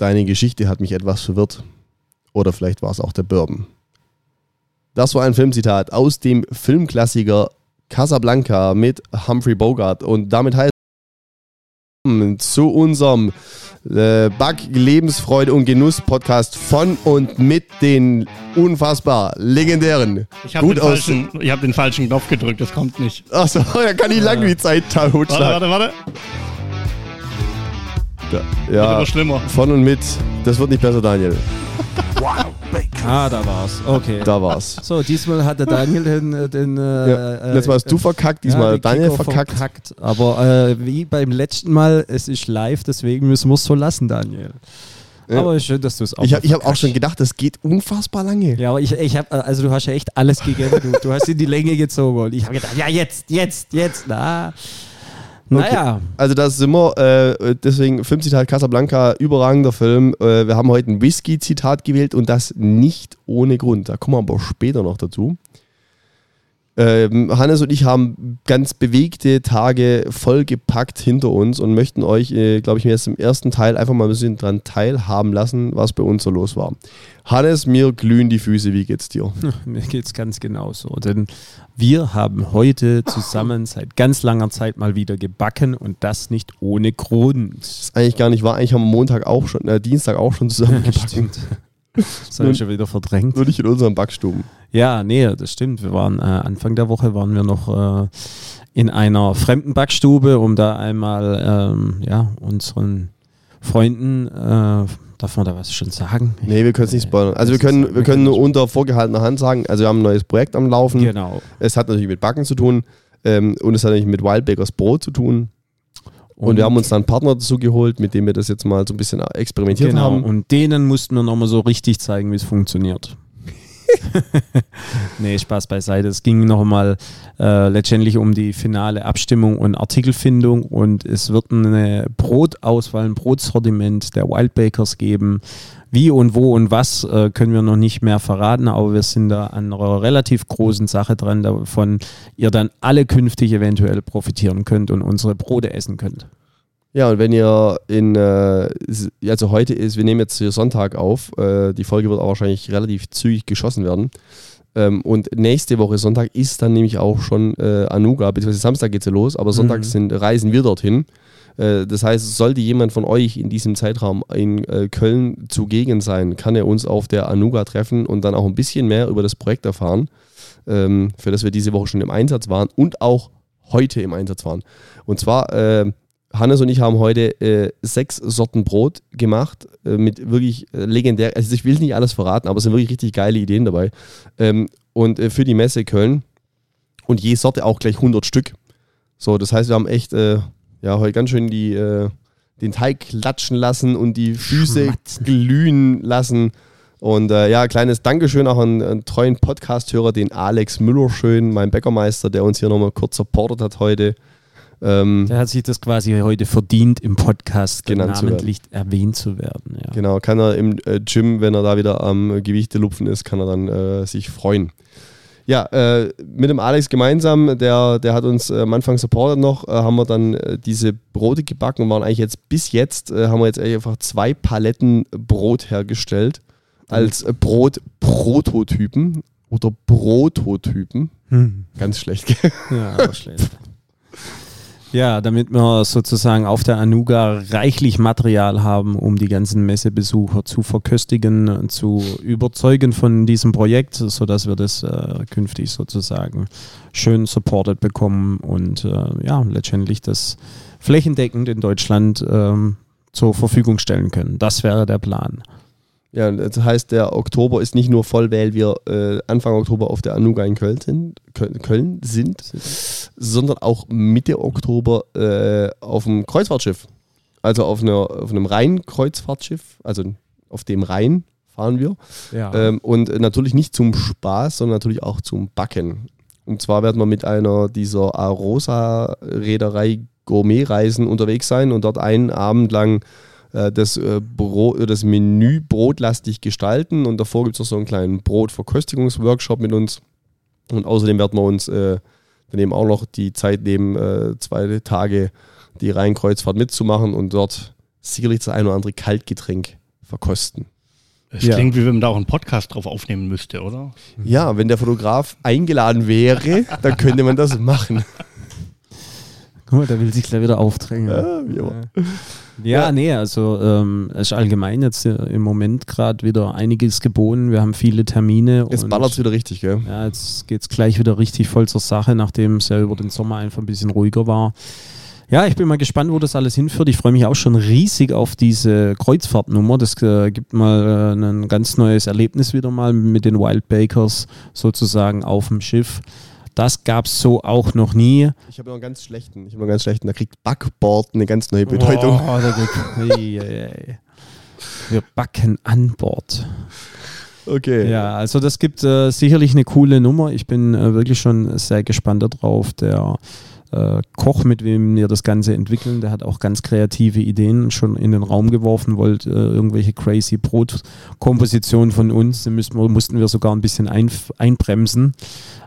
deine Geschichte hat mich etwas verwirrt. Oder vielleicht war es auch der Bourbon. Das war ein Filmzitat aus dem Filmklassiker Casablanca mit Humphrey Bogart. Und damit heißt zu unserem äh, Bug Lebensfreude und Genuss Podcast von und mit den unfassbar legendären Ich habe den, falschen- ich hab den falschen Knopf gedrückt, das kommt nicht. Achso, da kann ich lange die Zeit Warte, totschlagen. warte, warte. Ja, Wird ja, immer schlimmer. von und mit. Das wird nicht besser, Daniel. Ah, da war's. Okay. Da war's. So, diesmal hat der Daniel den. den äh, Ja, äh, letztes Mal hast du verkackt, diesmal den Daniel Kicker verkackt. Aber äh, wie beim letzten Mal, es ist live, deswegen müssen wir es so lassen, Daniel. Ja. Aber schön, dass du es auch Ich habe ich hab auch schon gedacht, das geht unfassbar lange. Ja, aber ich, ich habe, also du hast ja echt alles gegeben. Du, du hast in die Länge gezogen. Und ich habe gedacht, ja, jetzt, jetzt, jetzt, na. Naja, Also das sind wir, äh, deswegen Filmzitat Casablanca, überragender Film. Äh, wir haben heute ein Whisky-Zitat gewählt und das nicht ohne Grund. Da kommen wir aber später noch dazu. Ähm, Hannes und ich haben ganz bewegte Tage vollgepackt hinter uns und möchten euch, äh, glaube ich, mir jetzt im ersten Teil einfach mal ein bisschen dran teilhaben lassen, was bei uns so los war. Hannes, mir glühen die Füße, wie geht's dir? mir geht's ganz genauso. Denn wir haben heute zusammen seit ganz langer Zeit mal wieder gebacken und das nicht ohne Grund. ist eigentlich gar nicht wahr. Eigentlich haben wir Montag auch schon, äh, Dienstag auch schon zusammen gebacken. Das habe ich schon wieder verdrängt. Nur nicht in unseren Backstuben. Ja, nee, das stimmt. Wir waren äh, Anfang der Woche waren wir noch äh, in einer fremden Backstube, um da einmal ähm, ja, unseren Freunden, äh, darf man da was schon sagen? Nee, wir können es nicht spoilern. Also wir können, wir können nur unter vorgehaltener Hand sagen, also wir haben ein neues Projekt am Laufen. Genau. Es hat natürlich mit Backen zu tun ähm, und es hat natürlich mit Wildbakers Brot zu tun. Und, wir haben uns dann einen Partner dazu geholt, mit dem wir das jetzt mal so ein bisschen experimentiert genau. haben. Und denen mussten wir nochmal so richtig zeigen, wie es funktioniert. nee, Spaß beiseite. Es ging nochmal äh, letztendlich um die finale Abstimmung und Artikelfindung und es wird eine Brotauswahl, ein Brotsortiment der Wildbakers geben. Wie und wo und was äh, können wir noch nicht mehr verraten, aber wir sind da an einer relativ großen Sache dran, davon ihr dann alle künftig eventuell profitieren könnt und unsere Brote essen könnt. Ja, und wenn ihr in, äh, also heute ist, wir nehmen jetzt hier Sonntag auf, äh, die Folge wird auch wahrscheinlich relativ zügig geschossen werden. Ähm, und nächste Woche Sonntag ist dann nämlich auch schon äh, Anuga, beziehungsweise Samstag geht es ja los, aber Sonntag Mhm. sind, reisen wir dorthin. Äh, das heißt, sollte jemand von euch in diesem Zeitraum in äh, Köln zugegen sein, kann er uns auf der Anuga treffen und dann auch ein bisschen mehr über das Projekt erfahren, ähm, für das wir diese Woche schon im Einsatz waren und auch heute im Einsatz waren. Und zwar, äh, Hannes und ich haben heute äh, sechs Sorten Brot gemacht, äh, mit wirklich äh, legendär, also ich will nicht alles verraten, aber es sind wirklich richtig geile Ideen dabei. Ähm, und äh, für die Messe Köln und je Sorte auch gleich 100 Stück. So, das heißt, wir haben echt äh, ja, heute ganz schön die, äh, den Teig klatschen lassen und die Füße Schmatzen. glühen lassen. Und äh, ja, kleines Dankeschön auch an einen treuen Podcast-Hörer, den Alex Müller schön, mein Bäckermeister, der uns hier nochmal kurz supportet hat heute. Ähm, Der hat sich das quasi heute verdient, im Podcast Genannt zu namentlich erwähnt zu werden. Ja. Genau, kann er im äh, Gym, wenn er da wieder am Gewichte lupfen ist, kann er dann äh, sich freuen. Ja, äh, mit dem Alex gemeinsam, der, der hat uns äh, am Anfang supportet noch, äh, haben wir dann äh, diese Brote gebacken und waren eigentlich jetzt bis jetzt, äh, haben wir jetzt einfach zwei Paletten Brot hergestellt als äh, Brot-Prototypen oder Prototypen. Hm. Ganz schlecht, gell? Ja, aber schlecht. Ja, damit wir sozusagen auf der Anuga reichlich Material haben, um die ganzen Messebesucher zu verköstigen, zu überzeugen von diesem Projekt, sodass wir das äh, künftig sozusagen schön supported bekommen und äh, ja, letztendlich das flächendeckend in Deutschland ähm, zur Verfügung stellen können. Das wäre der Plan. Ja, das heißt, der Oktober ist nicht nur voll, weil wir äh, Anfang Oktober auf der Anuga in Köln sind, Köln, sind sondern auch Mitte Oktober äh, auf dem Kreuzfahrtschiff. Also auf, einer, auf einem Rhein-Kreuzfahrtschiff, also auf dem Rhein fahren wir. Ja. Ähm, und natürlich nicht zum Spaß, sondern natürlich auch zum Backen. Und zwar werden wir mit einer dieser Arosa-Reederei Gourmet-Reisen unterwegs sein und dort einen Abend lang äh, das, äh, Brot, das Menü brotlastig gestalten. Und davor gibt es noch so einen kleinen Brotverköstigungsworkshop mit uns. Und außerdem werden wir uns äh, daneben auch noch die Zeit nehmen, äh, zwei Tage die Rheinkreuzfahrt mitzumachen und dort sicherlich das ein oder andere Kaltgetränk verkosten. Es Ja. klingt, wie wenn man da auch einen Podcast drauf aufnehmen müsste, oder? Ja, wenn der Fotograf eingeladen wäre, dann könnte man das machen. Guck mal, der will sich gleich wieder aufdrängen. Ja. Ja, Ja. nee, also ähm, es ist allgemein jetzt äh, im Moment gerade wieder einiges geboten. Wir haben viele Termine. Jetzt ballert es wieder richtig, gell? Ja, jetzt geht es gleich wieder richtig voll zur Sache, nachdem es ja über den Sommer einfach ein bisschen ruhiger war. Ja, ich bin mal gespannt, wo das alles hinführt. Ich freue mich auch schon riesig auf diese Kreuzfahrtnummer. Das äh, gibt mal äh, ein ganz neues Erlebnis wieder mal mit den Wild Bakers sozusagen auf dem Schiff. Das gab es so auch noch nie. Ich habe noch einen ganz schlechten. Ich habe noch einen ganz schlechten. Da kriegt Backboard eine ganz neue Bedeutung. Ei. Wir backen an Bord. Okay. Ja, also das gibt äh, sicherlich eine coole Nummer. Ich bin äh, wirklich schon sehr gespannt darauf. Der äh, Koch, mit wem wir das Ganze entwickeln, der hat auch ganz kreative Ideen schon in den Raum geworfen, wollte äh, irgendwelche crazy Brotkompositionen von uns. Da müssen wir, mussten wir sogar ein bisschen ein, einbremsen.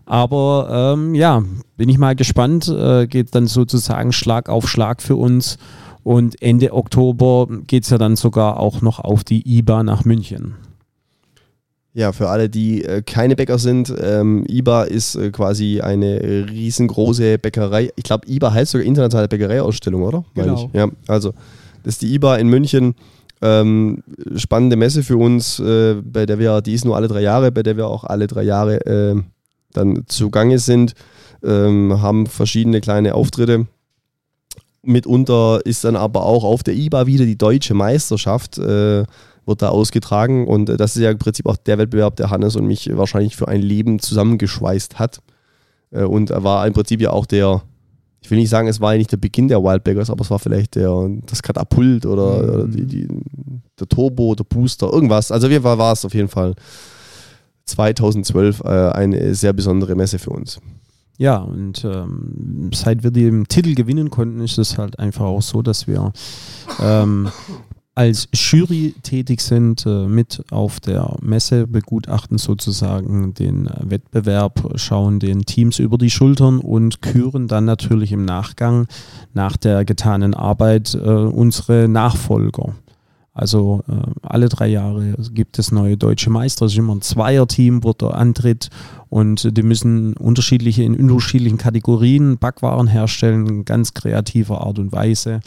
Aber ähm, ja, bin ich mal gespannt. Äh, geht dann sozusagen Schlag auf Schlag für uns. Und Ende Oktober geht es ja dann sogar auch noch auf die IBA nach München. Ja, für alle, die äh, keine Bäcker sind, ähm, IBA ist äh, quasi eine riesengroße Bäckerei. Ich glaube, IBA heißt sogar internationale Bäckereiausstellung, oder? Genau. Ja, also das ist die IBA in München. Ähm, spannende Messe für uns, äh, bei der wir, die ist nur alle drei Jahre, bei der wir auch alle drei Jahre äh, dann zugange sind, ähm, haben verschiedene kleine Auftritte. Mitunter ist dann aber auch auf der IBA wieder die deutsche Meisterschaft, äh, wird da ausgetragen und äh, das ist ja im Prinzip auch der Wettbewerb, der Hannes und mich wahrscheinlich für ein Leben zusammengeschweißt hat. Äh, und er war im Prinzip ja auch der, ich will nicht sagen, es war ja nicht der Beginn der Wildbaggers, aber es war vielleicht der, das Katapult oder, Mhm. die, die, der Turbo, der Booster, irgendwas. Also auf jeden Fall war es auf jeden Fall 2012 äh, eine sehr besondere Messe für uns. Ja, und ähm, seit wir den Titel gewinnen konnten, ist es halt einfach auch so, dass wir ähm, als Jury tätig sind, äh, mit auf der Messe begutachten sozusagen den äh, Wettbewerb, schauen den Teams über die Schultern und küren dann natürlich im Nachgang nach der getanen Arbeit äh, unsere Nachfolger. Also alle drei Jahre gibt es neue deutsche Meister. Es ist immer ein Zweierteam, wo der antritt und die müssen unterschiedliche in unterschiedlichen Kategorien Backwaren herstellen, ganz kreativer Art und Weise.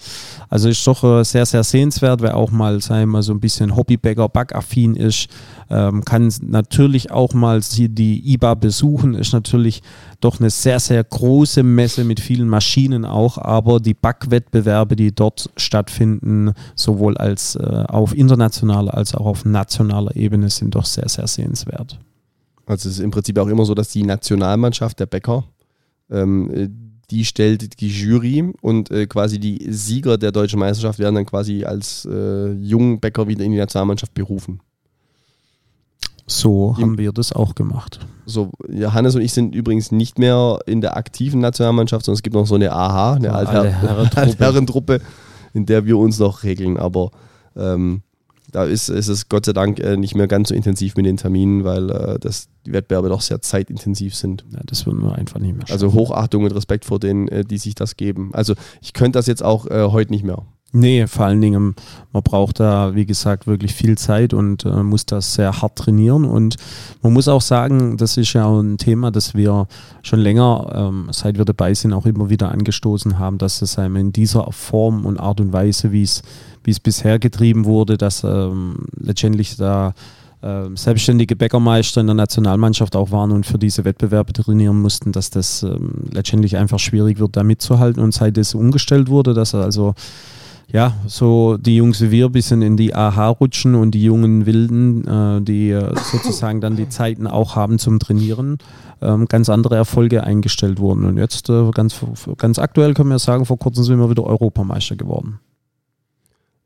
Also ist doch äh, sehr, sehr sehenswert, wer auch mal, sagen wir so ein bisschen Hobbybäcker, backaffin ist, ähm, kann natürlich auch mal die IBA besuchen. Ist natürlich doch eine sehr, sehr große Messe mit vielen Maschinen auch, aber die Backwettbewerbe, die dort stattfinden, sowohl als äh, auf internationaler als auch auf nationaler Ebene, sind doch sehr, sehr sehenswert. Also es ist im Prinzip auch immer so, dass die Nationalmannschaft der Bäcker, ähm, äh, die stellt die Jury und äh, quasi die Sieger der deutschen Meisterschaft werden dann quasi als äh, jungen Bäcker wieder in die Nationalmannschaft berufen. So haben wir das auch gemacht. So, ja, Hannes und ich sind übrigens nicht mehr in der aktiven Nationalmannschaft, sondern es gibt noch so eine AH, eine. Altherrentruppe, in der wir uns noch regeln. Aber ähm, da ist, ist es Gott sei Dank äh, nicht mehr ganz so intensiv mit den Terminen, weil äh, das, die Wettbewerbe doch sehr zeitintensiv sind. Ja, das würden wir einfach nicht mehr Also Hochachtung und Respekt vor denen, äh, die sich das geben. Also ich könnte das jetzt auch äh, heute nicht mehr. Nee, vor allen Dingen, man braucht da, wie gesagt, wirklich viel Zeit und äh, muss das sehr hart trainieren. Und man muss auch sagen, das ist ja ein Thema, das wir schon länger, ähm, seit wir dabei sind, auch immer wieder angestoßen haben, dass es einem in dieser Form und Art und Weise, wie es bisher getrieben wurde, dass ähm, letztendlich da ähm, selbstständige Bäckermeister in der Nationalmannschaft auch waren und für diese Wettbewerbe trainieren mussten, dass das ähm, letztendlich einfach schwierig wird, da mitzuhalten. Und seit es umgestellt wurde, dass also ja, so die Jungs wie wir ein bisschen in die AHA rutschen und die jungen Wilden, äh, die äh, sozusagen dann die Zeiten auch haben zum Trainieren, ähm, ganz andere Erfolge eingestellt wurden. Und jetzt äh, ganz, ganz aktuell können wir sagen, vor kurzem sind wir wieder Europameister geworden.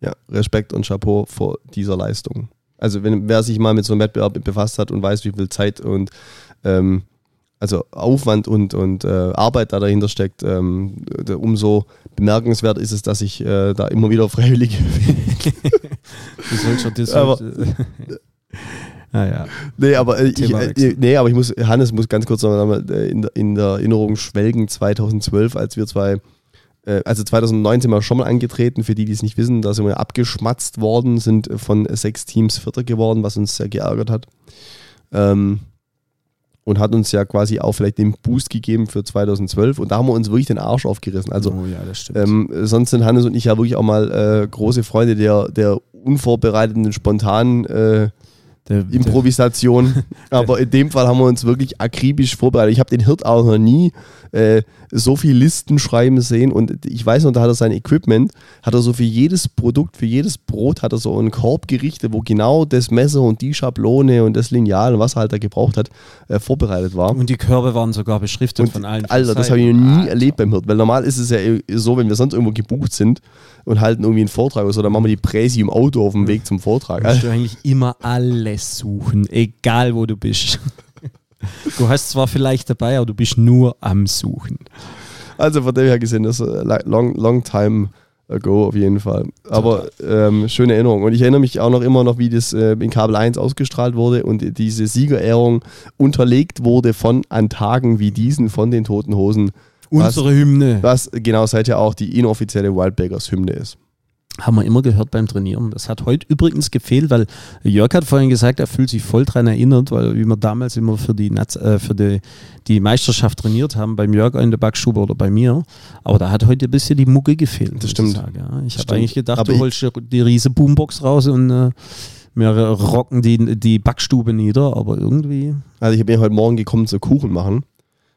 Ja, Respekt und Chapeau vor dieser Leistung. Also wenn wer sich mal mit so einem Wettbewerb befasst hat und weiß, wie viel Zeit und ähm, also Aufwand und, und äh, Arbeit da dahinter steckt, ähm, umso bemerkenswert ist es, dass ich äh, da immer wieder freiwillig das Aber- naja. Nee, aber äh, ich, äh, nee, aber ich muss, Hannes muss ganz kurz noch mal äh, in, der- in der Erinnerung schwelgen, 2012, als wir zwei äh, also 2019 sind wir schon mal angetreten, für die, die es nicht wissen, da sind wir abgeschmatzt worden, sind von sechs Teams Vierter geworden, was uns sehr geärgert hat. Ähm, und hat uns ja quasi auch vielleicht den Boost gegeben für 2012 und da haben wir uns wirklich den Arsch aufgerissen. Also oh ja, das stimmt. ähm, sonst sind Hannes und ich ja wirklich auch mal äh, große Freunde der, der unvorbereiteten, spontanen äh, der, Improvisation. Aber in dem Fall haben wir uns wirklich akribisch vorbereitet. Ich habe den Hirt auch noch nie äh, so viel Listen schreiben sehen und ich weiß noch, da hat er sein Equipment, hat er so für jedes Produkt, für jedes Brot hat er so einen Korb gerichtet, wo genau das Messer und die Schablone und das Lineal und was er halt da gebraucht hat, äh, vorbereitet war. Und die Körbe waren sogar beschriftet Und von allen. Alter, das habe ich noch nie erlebt beim Hirt, weil normal ist es ja so, wenn wir sonst irgendwo gebucht sind und halten irgendwie einen Vortrag oder so, dann machen wir die Präsi im Auto auf dem Weg zum Vortrag. musst du eigentlich immer alles suchen, egal wo du bist. Du hast zwar vielleicht dabei, aber du bist nur am Suchen. Also von dem her gesehen, das ist äh, long, long time ago auf jeden Fall. Aber ähm, schöne Erinnerung. Und ich erinnere mich auch noch immer noch, wie das äh, in Kabel 1 ausgestrahlt wurde und diese Siegerehrung unterlegt wurde von an Tagen wie diesen von den Toten Hosen. Was, Unsere Hymne. was genau seither auch die inoffizielle Wildbaggers Hymne ist. Haben wir immer gehört beim Trainieren. Das hat heute übrigens gefehlt, weil Jörg hat vorhin gesagt, er fühlt sich voll dran erinnert, weil wie wir damals immer für die, Naz äh, für die, die Meisterschaft trainiert haben, beim Jörg in der Backstube oder bei mir. Aber da hat heute ein bisschen die Mucke gefehlt. ich stimmt. ja. Ich habe eigentlich gedacht, Aber du holst die riese Boombox raus und äh, wir rocken die, die Backstube nieder, aber irgendwie. Also ich bin heute Morgen gekommen zu Kuchen machen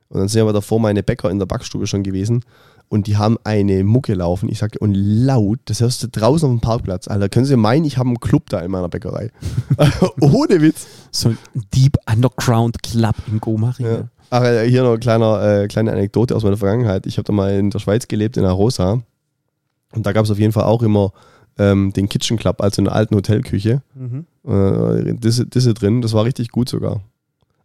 und dann sind aber davor meine Bäcker in der Backstube schon gewesen und die haben eine Mucke laufen. Ich sage, und laut, das hörst du draußen auf dem Parkplatz. Alter, können Sie meinen, ich habe einen Club da in meiner Bäckerei. Ohne Witz. So ein Deep Underground Club in Gomaring. Ja. Ach, äh, hier noch eine kleine, äh, kleine Anekdote aus meiner Vergangenheit. Ich habe da mal in der Schweiz gelebt, in Arosa. Und da gab es auf jeden Fall auch immer ähm, den Kitchen Club, also eine alten Hotelküche. Äh, Disse, Disse drin. Das war richtig gut sogar.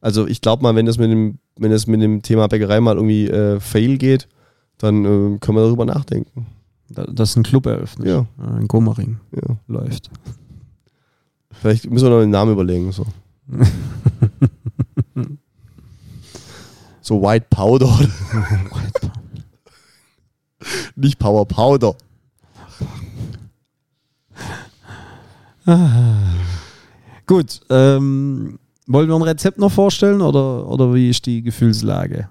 Also ich glaube mal, wenn das mit dem, wenn das mit dem Thema Bäckerei mal irgendwie äh, fail geht, dann äh, können wir darüber nachdenken. Da- Dass ein Club eröffnet. Ja. Äh, In Gomaring Ja. läuft. Vielleicht müssen wir noch einen Namen überlegen. So, so White Powder. Nicht Power Powder. Gut, ähm, wollen wir ein Rezept noch vorstellen oder, oder wie ist die Gefühlslage?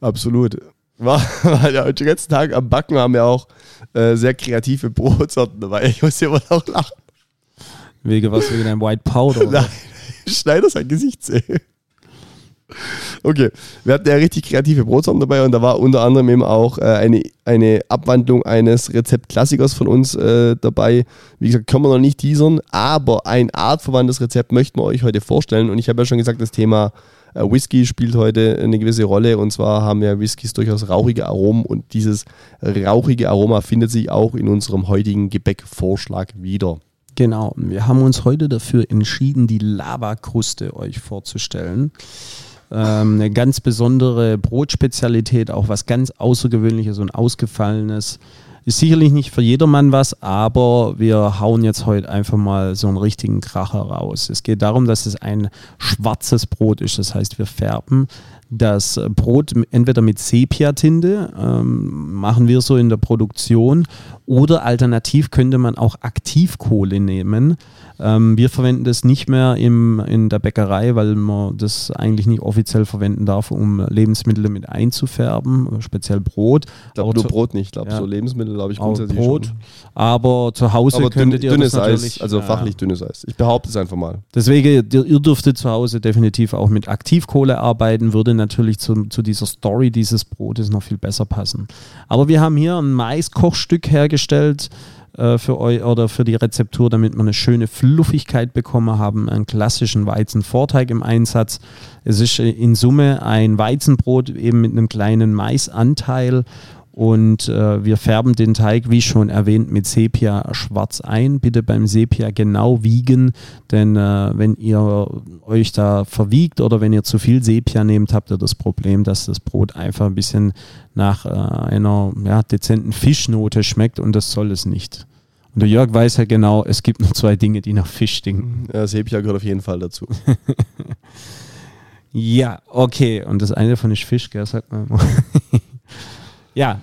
Absolut. War, war ja heute den ganzen Tag am Backen haben wir auch äh, sehr kreative Brotsorten dabei. Ich muss hier immer noch lachen. Wegen was? Wegen einem White Powder? Oder? Nein, Schneider sein Gesicht sehe. Okay, wir hatten ja richtig kreative Brotsorten dabei und da war unter anderem eben auch äh, eine, eine Abwandlung eines Rezeptklassikers von uns äh, dabei. Wie gesagt, können wir noch nicht teasern, aber ein artverwandtes Rezept möchten wir euch heute vorstellen und ich habe ja schon gesagt, das Thema Whisky spielt heute eine gewisse Rolle und zwar haben ja Whiskys durchaus rauchige Aromen und dieses rauchige Aroma findet sich auch in unserem heutigen Gebäckvorschlag wieder. Genau, wir haben uns heute dafür entschieden, die Lavakruste euch vorzustellen. Ähm, eine ganz besondere Brotspezialität, auch was ganz Außergewöhnliches und Ausgefallenes. Ist sicherlich nicht für jedermann was, aber wir hauen jetzt heute einfach mal so einen richtigen Kracher raus. Es geht darum, dass es ein schwarzes Brot ist. Das heißt, wir färben das Brot entweder mit Sepia-Tinte, ähm, machen wir so in der Produktion, oder alternativ könnte man auch Aktivkohle nehmen. Ähm, wir verwenden das nicht mehr im, in der Bäckerei, weil man das eigentlich nicht offiziell verwenden darf, um Lebensmittel mit einzufärben, speziell Brot. Ich glaube Aber nur Brot nicht, ich glaube Ja. so Lebensmittel, glaube ich, grundsätzlich Brot. schon. Aber zu Hause Aber dünn, könntet ihr dünnes das natürlich... Eis, also ja. fachlich dünnes Eis. Ich behaupte es einfach mal. Deswegen, ihr, ihr dürftet zu Hause definitiv auch mit Aktivkohle arbeiten, würde natürlich zu, zu dieser Story dieses Brotes noch viel besser passen. Aber wir haben hier ein Maiskochstück hergestellt äh, für euch oder für die Rezeptur, damit wir eine schöne Fluffigkeit bekommen haben, einen klassischen Weizenvorteig im Einsatz. Es ist äh, in Summe ein Weizenbrot eben mit einem kleinen Maisanteil und äh, wir färben den Teig, wie schon erwähnt, mit Sepia schwarz ein. Bitte beim Sepia genau wiegen, denn äh, wenn ihr euch da verwiegt oder wenn ihr zu viel Sepia nehmt, habt ihr das Problem, dass das Brot einfach ein bisschen nach äh, einer ja, dezenten Fischnote schmeckt und das soll es nicht. Und der Jörg weiß ja genau, es gibt nur zwei Dinge, die nach Fisch stinken. Ja, Sepia gehört auf jeden Fall dazu. Ja, okay. Und das eine von ist Fisch, gell, sagt man. ja,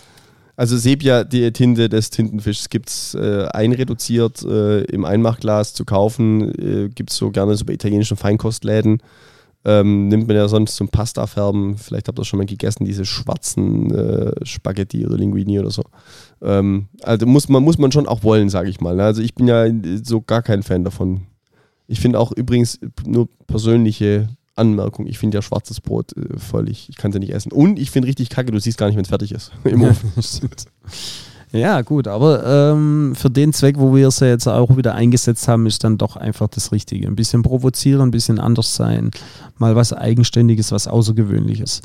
Also Sepia, die Tinte des Tintenfischs gibt es äh, einreduziert äh, im Einmachglas zu kaufen. Äh, gibt es so gerne so bei italienischen Feinkostläden. Ähm, nimmt man ja sonst zum Pasta-Färben. Vielleicht habt ihr schon mal gegessen, diese schwarzen äh, Spaghetti oder Linguini oder so. Ähm, also muss man, muss man schon auch wollen, sage ich mal. ne? Also ich bin ja so gar kein Fan davon. Ich finde auch übrigens nur persönliche Anmerkung, ich finde ja schwarzes Brot äh, völlig, ich kann es ja nicht essen. Und ich finde richtig kacke, du siehst gar nicht, wenn es fertig ist. Im Ofen. Ja, gut, aber ähm, für den Zweck, wo wir es ja jetzt auch wieder eingesetzt haben, ist dann doch einfach das Richtige. Ein bisschen provozieren, ein bisschen anders sein, mal was Eigenständiges, was Außergewöhnliches.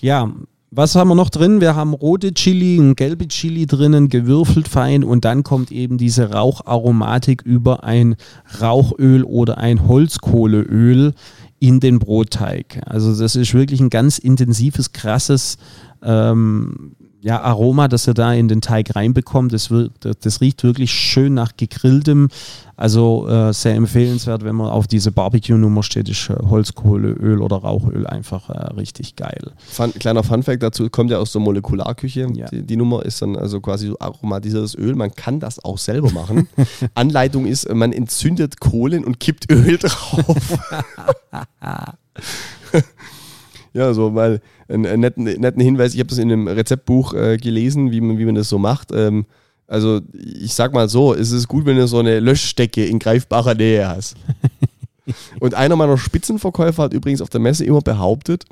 Ja, was haben wir noch drin? Wir haben rote Chili, ein gelbe Chili drinnen, gewürfelt fein und dann kommt eben diese Raucharomatik über ein Rauchöl oder ein Holzkohleöl in den Brotteig. Also das ist wirklich ein ganz intensives, krasses ähm, ja, Aroma, das ihr da in den Teig reinbekommt. Das, wird, das riecht wirklich schön nach gegrilltem. Also äh, sehr empfehlenswert, wenn man auf diese Barbecue-Nummer steht, ist äh, Holzkohleöl oder Rauchöl einfach äh, richtig geil. Fun, kleiner Funfact dazu, kommt ja aus der Molekularküche. Ja. Die, die Nummer ist dann also quasi so aromatisiertes Öl. Man kann das auch selber machen. Anleitung ist, man entzündet Kohlen und kippt Öl drauf. ja, so mal einen, einen netten, netten Hinweis. Ich habe das in einem Rezeptbuch äh, gelesen, wie man, wie man das so macht. Ähm, also ich sag mal so, es ist gut, wenn du so eine Löschstecke in greifbarer Nähe hast. Und einer meiner Spitzenverkäufer hat übrigens auf der Messe immer behauptet,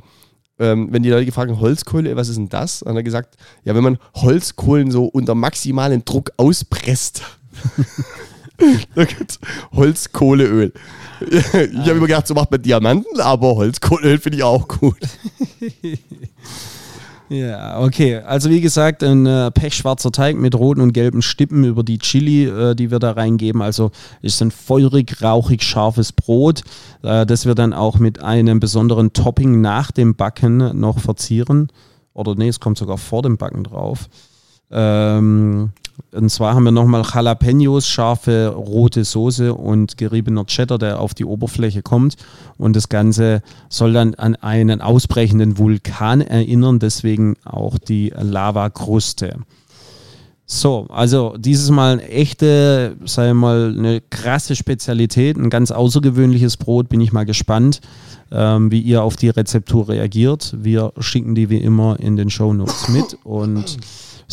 ähm, wenn die Leute gefragt haben, Holzkohle, was ist denn das? Dann hat er gesagt, ja, wenn man Holzkohlen so unter maximalen Druck auspresst, dann gibt's Holzkohleöl. Ich habe immer gedacht, so macht man Diamanten, aber Holzkohleöl finde ich auch gut. Ja, okay. Also wie gesagt, ein äh, pechschwarzer Teig mit roten und gelben Stippen über die Chili, äh, die wir da reingeben. Also ist ein feurig, rauchig, scharfes Brot, äh, das wir dann auch mit einem besonderen Topping nach dem Backen noch verzieren. Oder nee, es kommt sogar vor dem Backen drauf. Ähm, und zwar haben wir nochmal Jalapenos, scharfe rote Soße und geriebener Cheddar, der auf die Oberfläche kommt. Und das Ganze soll dann an einen ausbrechenden Vulkan erinnern, deswegen auch die Lavakruste. So, also dieses Mal eine echte, sagen wir mal, eine krasse Spezialität, ein ganz außergewöhnliches Brot. Bin ich mal gespannt, ähm, wie ihr auf die Rezeptur reagiert. Wir schicken die wie immer in den Show Notes mit und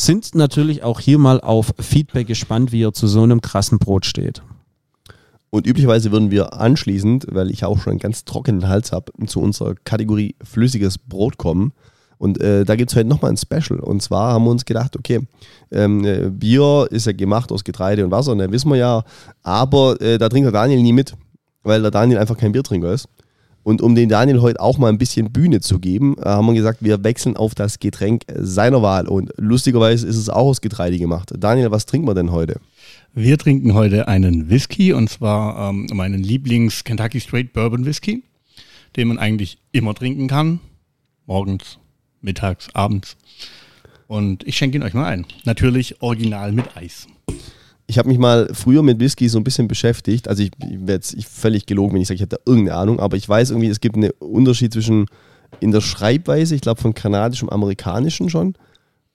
sind natürlich auch hier mal auf Feedback gespannt, wie ihr zu so einem krassen Brot steht. Und üblicherweise würden wir anschließend, weil ich auch schon einen ganz trockenen Hals habe, zu unserer Kategorie flüssiges Brot kommen. Und äh, da gibt es heute nochmal ein Special. Und zwar haben wir uns gedacht, okay, ähm, äh, Bier ist ja gemacht aus Getreide und Wasser, ne, wissen wir ja. Aber äh, da trinkt der Daniel nie mit, weil der Daniel einfach kein Biertrinker ist. Und um den Daniel heute auch mal ein bisschen Bühne zu geben, äh, haben wir gesagt, wir wechseln auf das Getränk seiner Wahl. Und lustigerweise ist es auch aus Getreide gemacht. Daniel, was trinken wir denn heute? Wir trinken heute einen Whisky und zwar ähm, meinen Lieblings Kentucky Straight Bourbon Whisky, den man eigentlich immer trinken kann. Morgens, mittags, abends. Und ich schenke ihn euch mal ein. Natürlich original mit Eis. Ich habe mich mal früher mit Whisky so ein bisschen beschäftigt. Also ich, ich wäre jetzt ich völlig gelogen, wenn ich sage, ich hätte irgendeine Ahnung, aber ich weiß irgendwie, es gibt einen Unterschied zwischen in der Schreibweise, ich glaube von kanadischem und amerikanischen schon.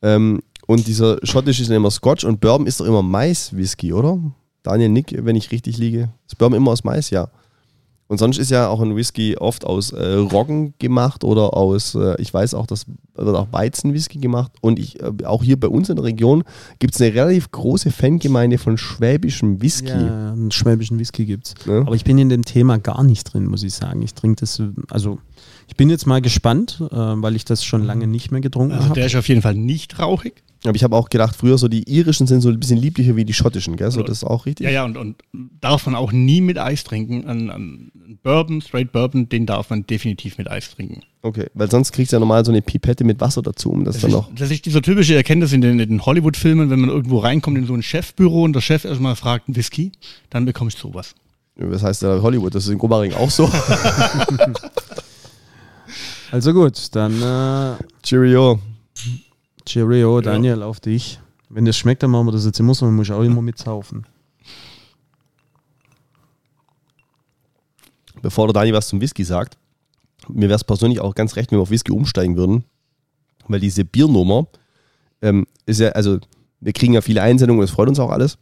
Ähm, und dieser schottische ist immer Scotch und Bourbon ist doch immer Mais-Whisky, oder? Daniel Nick, wenn ich richtig liege. Ist Bourbon immer aus Mais, ja. Und sonst ist ja auch ein Whisky oft aus äh, Roggen gemacht oder aus, äh, ich weiß auch, das wird auch Weizenwhisky gemacht. Und ich, äh, auch hier bei uns in der Region gibt es eine relativ große Fangemeinde von schwäbischem Whisky. Ja, einen schwäbischen Whisky gibt's. Ne? Aber ich bin in dem Thema gar nicht drin, muss ich sagen. Ich trinke das, also ich bin jetzt mal gespannt, äh, weil ich das schon lange nicht mehr getrunken Also habe. der ist auf jeden Fall nicht rauchig. Aber ich habe auch gedacht, früher so die irischen sind so ein bisschen lieblicher wie die schottischen, gell? So, das ist auch richtig. Ja, ja, und, und darf man auch nie mit Eis trinken. Ein, ein Bourbon, Straight Bourbon, den darf man definitiv mit Eis trinken. Okay, weil sonst kriegst du ja normal so eine Pipette mit Wasser dazu, um das, Das dann ist, noch. das ist dieser typische Erkenntnis in den, in den Hollywood-Filmen, wenn man irgendwo reinkommt in so ein Chefbüro und der Chef erstmal fragt, ein Whisky, dann bekommst du sowas. Was heißt ja Hollywood? Das ist in Gomaring auch so. Also gut, dann äh, Cheerio. Cheerio, Daniel, auf dich. Wenn das schmeckt, dann machen wir das jetzt immer so, man muss auch immer mitzaufen. Bevor der Daniel was zum Whisky sagt, mir wäre es persönlich auch ganz recht, wenn wir auf Whisky umsteigen würden, weil diese Biernummer ähm, ist ja, also wir kriegen ja viele Einsendungen, das freut uns auch alles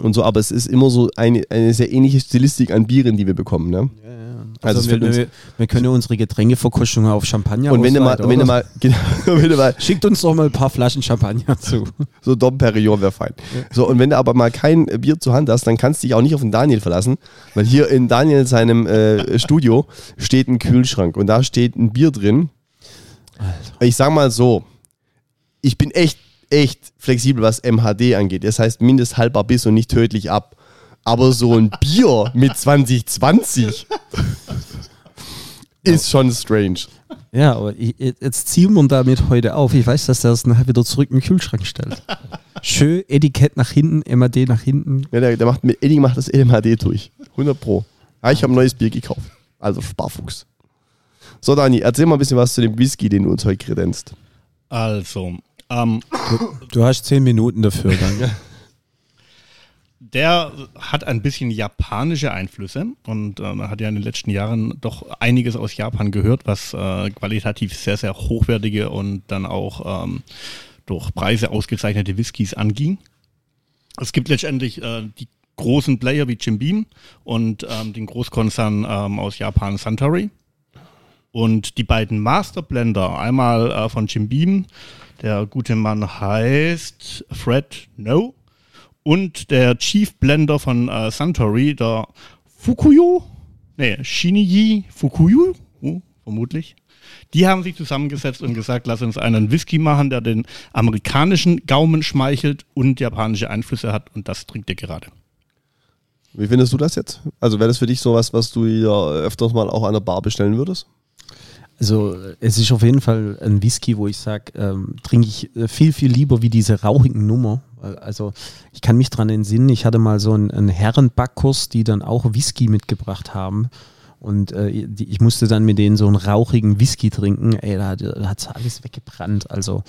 und so, aber es ist immer so eine, eine sehr ähnliche Stilistik an Bieren, die wir bekommen. Ne? Also, Also wir, wir, wir können unsere Getränkeverkostung auf Champagner und wenn du mal, wenn oder? mal, genau, wenn du mal Schickt uns doch mal ein paar Flaschen Champagner zu. so Dom Perignon wäre fein. So, und wenn du aber mal kein Bier zur Hand hast, dann kannst du dich auch nicht auf den Daniel verlassen, weil hier in Daniel seinem äh, Studio steht ein Kühlschrank und da steht ein Bier drin. Ich sag mal so, ich bin echt, echt flexibel, was MHD angeht. Das heißt mindesthaltbar bis und nicht tödlich ab. Aber so ein Bier mit 2020 ist schon strange. Ja, aber ich, jetzt ziehen wir damit heute auf. Ich weiß, dass der es nachher wieder zurück im Kühlschrank stellt. Schön Etikett nach hinten, MAD nach hinten. Ja, der, der macht mit Edding macht das LMHD durch. 100 Pro. Ja, ich habe ein neues Bier gekauft. Also Sparfuchs. So, Dani, erzähl mal ein bisschen was zu dem Whisky, den du uns heute kredenzt. Also, ähm, Du hast zehn Minuten dafür dann. der hat ein bisschen japanische Einflüsse und äh, hat ja in den letzten Jahren doch einiges aus Japan gehört, was äh, qualitativ sehr, sehr hochwertige und dann auch ähm, durch Preise ausgezeichnete Whiskys anging. Es gibt letztendlich äh, die großen Player wie Jim Beam und ähm, den Großkonzern ähm, aus Japan Suntory. Und die beiden Masterblender, einmal äh, von Jim Beam, der gute Mann heißt Fred No, und der Chief Blender von äh, Suntory, der Fukuyo, nee, Shinichi Fukuyo, oh, vermutlich. Die haben sich zusammengesetzt und gesagt, lass uns einen Whisky machen, der den amerikanischen Gaumen schmeichelt und japanische Einflüsse hat und das trinkt er gerade. Wie findest du das jetzt? Also wäre das für dich sowas, was du ja öfters mal auch an der Bar bestellen würdest? Also es ist auf jeden Fall ein Whisky, wo ich sage, ähm, trinke ich äh, viel, viel lieber wie diese rauchigen Nummer. Äh, Also ich kann mich dran entsinnen, ich hatte mal so einen, einen Herrenbackkurs, die dann auch Whisky mitgebracht haben. Und äh, die, ich musste dann mit denen so einen rauchigen Whisky trinken. Ey, da, da hat alles weggebrannt. Also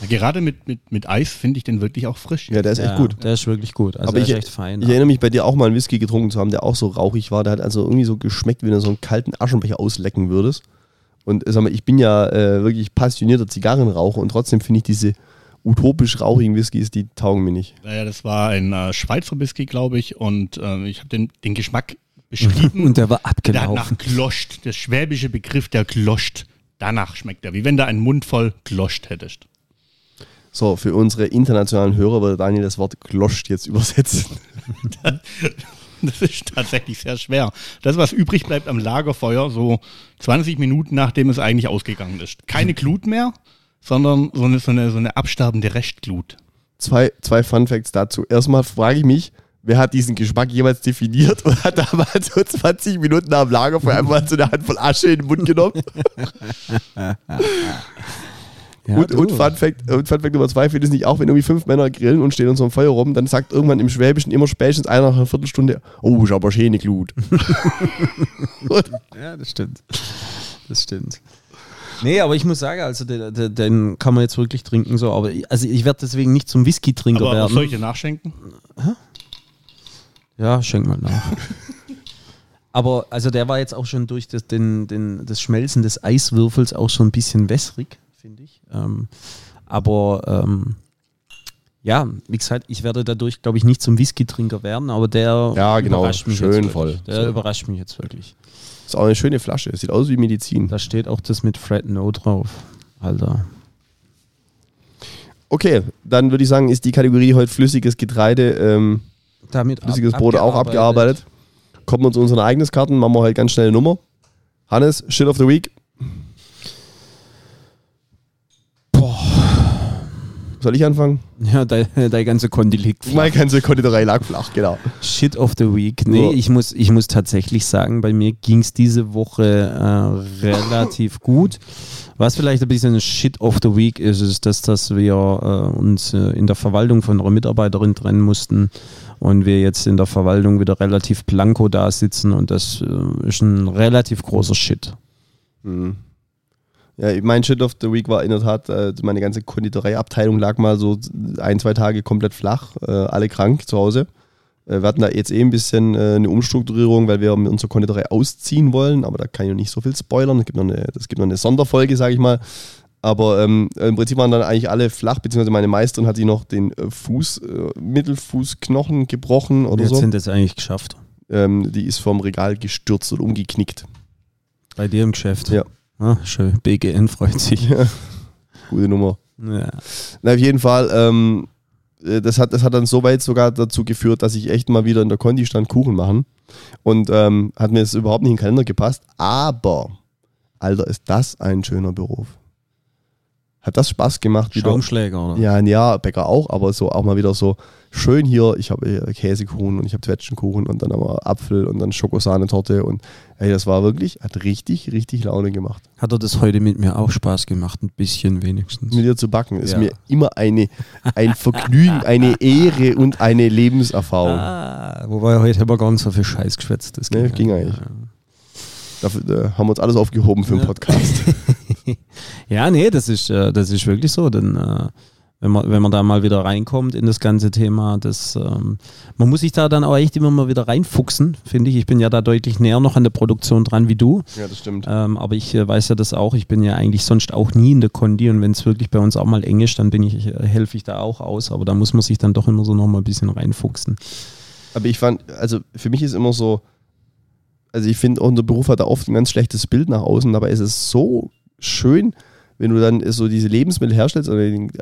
Ja, gerade mit, mit, mit Eis finde ich den wirklich auch frisch. Ja, der ist echt ja, gut. Der ist wirklich gut. Also Aber ich, ist echt fein. ich erinnere mich bei dir auch mal einen Whisky getrunken zu haben, der auch so rauchig war. Der hat also irgendwie so geschmeckt, wie wenn du so einen kalten Aschenbecher auslecken würdest. Und äh, sag mal, ich bin ja äh, wirklich passionierter Zigarrenraucher und trotzdem finde ich diese utopisch rauchigen Whiskys, die taugen mir nicht. Naja, das war ein äh, Schweizer Whisky, glaube ich, und äh, ich habe den, den Geschmack beschrieben. Und der war der hat nach abgelaufen. gloscht. Der schwäbische Begriff, der gloscht. Danach schmeckt er, wie wenn du einen Mund voll gloscht hättest. So, für unsere internationalen Hörer würde Daniel das Wort gloscht jetzt übersetzen. Das ist tatsächlich sehr schwer. Das, was übrig bleibt am Lagerfeuer, so 20 Minuten nachdem es eigentlich ausgegangen ist. Keine Glut mehr, sondern so eine, so eine, so eine absterbende Restglut. Zwei, zwei Fun Facts dazu. Erstmal frage ich mich, wer hat diesen Geschmack jemals definiert und hat damals so 20 Minuten am Lagerfeuer einfach mal so eine Handvoll Asche in den Mund genommen? Ja, und, du. und, Fun Fact, und Fun Fact Nummer zwei, finde ich nicht auch, wenn irgendwie fünf Männer grillen und stehen um so einem Feuer rum, dann sagt irgendwann im Schwäbischen immer spätestens einer nach einer Viertelstunde, oh, ist aber schöne Glut. Ja, das stimmt. Das stimmt. Nee, aber ich muss sagen, also den, den, kann man jetzt wirklich trinken, so, aber ich, also ich werde deswegen nicht zum Whisky-Trinker Aber werden. soll ich dir nachschenken? Ja, schenk mal nach. aber also der war jetzt auch schon durch das, den, den, das Schmelzen des Eiswürfels auch schon ein bisschen wässrig, finde ich. Ähm, aber ähm, ja, wie gesagt, ich werde dadurch, glaube ich, nicht zum Whisky-Trinker werden, aber der Ja, genau. überrascht mich Schön jetzt wirklich. voll. Der So. überrascht mich jetzt wirklich. Ist auch eine schöne Flasche, sieht aus wie Medizin. Da steht auch das mit Fred No drauf. Alter. Okay, dann würde ich sagen, ist die Kategorie heute flüssiges Getreide, ähm, Damit flüssiges ab- Brot auch abgearbeitet. Kommen wir zu unseren Ereigniskarten, machen wir heute ganz schnell eine Nummer. Hannes, Shit of the Week. Soll ich anfangen? Ja, deine dein ganze Konti liegt flach. Meine ganze Konditorei lag flach, genau. Shit of the Week. Nee, Ja. ich, muss, ich muss tatsächlich sagen, bei mir ging es diese Woche äh, relativ gut. Was vielleicht ein bisschen Shit of the Week ist, ist, dass, dass wir äh, uns äh, in der Verwaltung von einer Mitarbeiterin trennen mussten und wir jetzt in der Verwaltung wieder relativ blanko da sitzen und das äh, ist ein relativ großer Shit. Mhm. Ja, mein Shit of the Week war in der Tat, äh, meine ganze Konditoreiabteilung lag mal so ein, zwei Tage komplett flach, äh, alle krank zu Hause. Äh, wir hatten da jetzt eh ein bisschen eine Umstrukturierung, weil wir mit unserer Konditorei ausziehen wollen, aber da kann ich noch nicht so viel spoilern. Es gibt noch eine, gibt noch eine Sonderfolge, sage ich mal. Aber ähm, im Prinzip waren dann eigentlich alle flach, beziehungsweise meine Meisterin hat sie noch den Fuß, äh, Mittelfußknochen gebrochen oder Jetzt so. sind das eigentlich geschafft. Ähm, die ist vom Regal gestürzt und umgeknickt. Bei dir im Geschäft. Ja. Ah, schön. BGN freut sich. Gute Nummer. Ja. Na, auf jeden Fall, ähm, äh, das, hat, das hat dann so weit sogar dazu geführt, dass ich echt mal wieder in der Kondi stand Kuchen machen. Und ähm, hat mir das überhaupt nicht in den Kalender gepasst. Aber, Alter, ist das ein schöner Beruf. Hat das Spaß gemacht? wieder? Schaumschläger, oder? Ja, ja, Bäcker auch, aber so auch mal wieder so schön hier. Ich habe äh, Käsekuchen und ich habe Zwetschgenkuchen und dann haben wir Apfel und dann Schokosahnetorte und ey, das war wirklich, hat richtig, richtig Laune gemacht. Hat er das heute mit mir auch Spaß gemacht? Ein bisschen wenigstens. Mit dir zu backen ist Ja. mir immer eine, ein Vergnügen, eine Ehre und eine Lebenserfahrung. Ah, wobei heute haben wir gar nicht so viel Scheiß geschwätzt. Das Nee, ging eigentlich. Dafür äh, haben wir uns alles aufgehoben für den Ja. Podcast. Ja, nee, das ist, äh, das ist wirklich so. Denn äh, wenn man, wenn man da mal wieder reinkommt in das ganze Thema, das, ähm, man muss sich da dann auch echt immer mal wieder reinfuchsen, finde ich. Ich bin ja da deutlich näher noch an der Produktion dran wie du. ja, das stimmt. Ähm, aber ich äh, weiß ja das auch. Ich bin ja eigentlich sonst auch nie in der Kondi und wenn es wirklich bei uns auch mal eng ist, dann bin ich, helfe ich da auch aus. Aber da muss man sich dann doch immer so noch mal ein bisschen reinfuchsen. Aber ich fand, also für mich ist immer so, also ich finde, unser Beruf hat da oft ein ganz schlechtes Bild nach außen, ist es so schön, wenn du dann so diese Lebensmittel herstellst,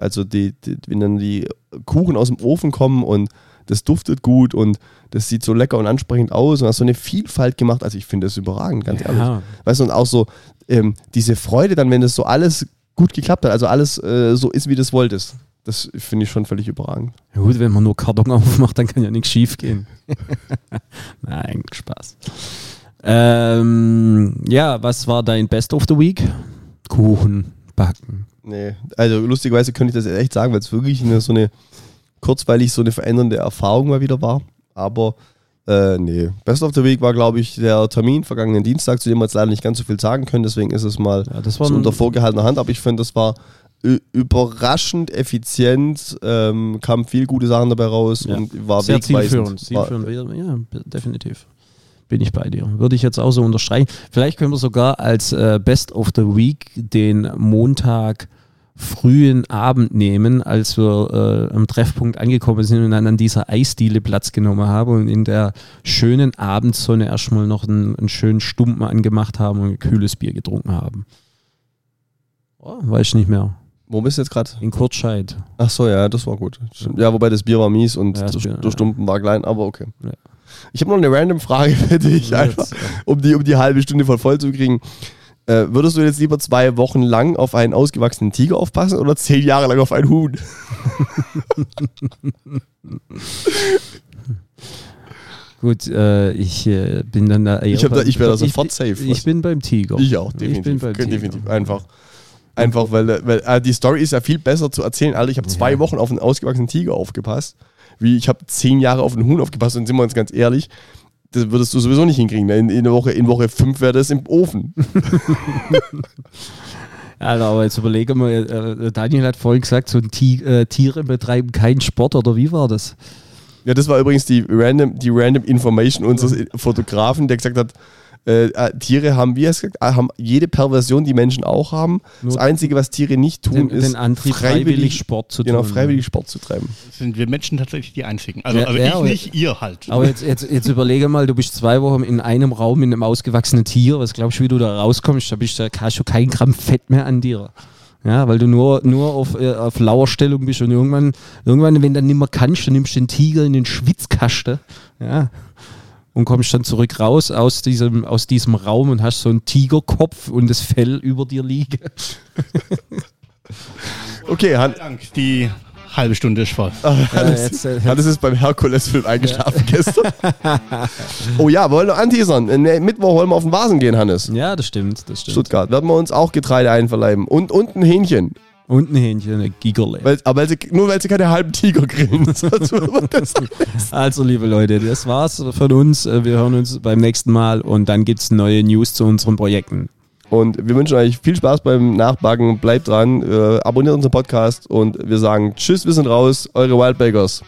also die, die, wenn dann die Kuchen aus dem Ofen kommen und das duftet gut und das sieht so lecker und ansprechend aus und hast so eine Vielfalt gemacht. Also ich finde das überragend, ganz ehrlich. Ja, Weißt du, und auch so ähm, diese Freude dann, wenn das so alles gut geklappt hat, also alles äh, so ist, wie du es wolltest. Das finde ich schon völlig überragend. Ja gut, wenn man nur Karton aufmacht, dann kann ja nichts schief gehen. Nein, Spaß. Ähm, ja, was war dein Best of the Week? Kuchen backen. Nee, also lustigerweise könnte ich das echt sagen, weil es wirklich eine, so eine kurzweilig so eine verändernde Erfahrung mal wieder war. Aber äh, nee, Best of the Week war, glaube ich, der Termin vergangenen Dienstag, zu dem wir jetzt leider nicht ganz so viel sagen können. Deswegen ist es mal Ja, das war so unter vorgehaltener Hand. Aber ich finde, das war überraschend effizient, ähm, kamen viel gute Sachen dabei raus Ja. und war Sehr wegweisend. zielführend. War, zielführend ja, b- definitiv. Bin ich bei dir. Würde ich jetzt auch so unterstreichen. Vielleicht können wir sogar als äh, Best of the Week den Montag frühen Abend nehmen, als wir äh, am Treffpunkt angekommen sind und dann an dieser Eisdiele Platz genommen haben und in der schönen Abendsonne erstmal noch einen, einen schönen Stumpen angemacht haben und ein kühles Bier getrunken haben. Oh, weiß ich nicht mehr. wo bist du jetzt gerade? In Kurzscheid. Ach so, ja, das war gut. Ja, wobei das Bier war mies und Ja, der, Bier, der ja. Stumpen war klein, aber okay. Ja. Ich habe noch eine random Frage für dich, einfach, um die, um die halbe Stunde voll voll zu kriegen. Äh, würdest du jetzt lieber zwei Wochen lang auf einen ausgewachsenen Tiger aufpassen oder zehn Jahre lang auf ein Huhn? Gut, äh, ich äh, bin dann da eher Ich, da, ich wäre da ich- sofort safe. Ich bin beim Tiger. ich auch, Ich bin definitiv. beim Tiger. definitiv. Einfach. Einfach, weil, weil äh, die Story ist ja viel besser zu erzählen. Alter, ich habe zwei Ja. Wochen auf einen ausgewachsenen Tiger aufgepasst, wie ich habe zehn Jahre auf einen Huhn aufgepasst und sind wir uns ganz ehrlich, das würdest du sowieso nicht hinkriegen. ne? In, in, Woche, in Woche fünf wäre das im Ofen. Alter, aber jetzt überlege mal, äh, Daniel hat vorhin gesagt, so Ti äh, Tiere betreiben keinen Sport oder wie war das? Ja, das war übrigens die random, die random Information unseres Fotografen, der gesagt hat, äh, äh, Tiere haben, wie er es gesagt, äh, haben jede Perversion, die Menschen auch haben. Nur das Einzige, was Tiere nicht tun, Den, ist den Antrieb, freiwillig Sport zu genau, tun. freiwillig Sport zu treiben. Sind wir Menschen tatsächlich die Einzigen? Also, Ja, also ja, ich aber- nicht, ihr halt. Aber jetzt, jetzt, jetzt überlege mal, du bist zwei Wochen in einem Raum mit einem ausgewachsenen Tier. Was glaubst du, wie du da rauskommst? Da bist du, hast du kein Gramm Fett mehr an dir. Ja, weil du nur, nur auf, äh, auf Lauerstellung bist und irgendwann, irgendwann, wenn du dann nicht mehr kannst, dann nimmst du den Tiger in den Schwitzkasten. Ja. Und kommst dann zurück raus aus diesem, aus diesem Raum und hast so einen Tigerkopf und das Fell über dir liegen. Okay, Han Dank, die halbe Stunde ist voll. Hannes, jetzt, äh, Hannes ist beim Herkules-Film eingeschlafen gestern. oh ja, wollen wir anteasern. Äh, Mittwoch wollen wir auf den Vasen gehen, Hannes. Ja, das stimmt, das stimmt. Stuttgart. Werden wir uns auch Getreide einverleiben. Und, und ein Hähnchen. Und ein Hähnchen, eine Gigerle. Weil, aber weil sie, nur weil sie keine halben Tiger grillen. also, liebe Leute, das war's von uns. Wir hören uns beim nächsten Mal und dann gibt's neue News zu unseren Projekten. Und wir wünschen euch viel Spaß beim Nachbacken. Bleibt dran, äh, abonniert unseren Podcast und wir sagen Tschüss, wir sind raus, eure Wildbakers.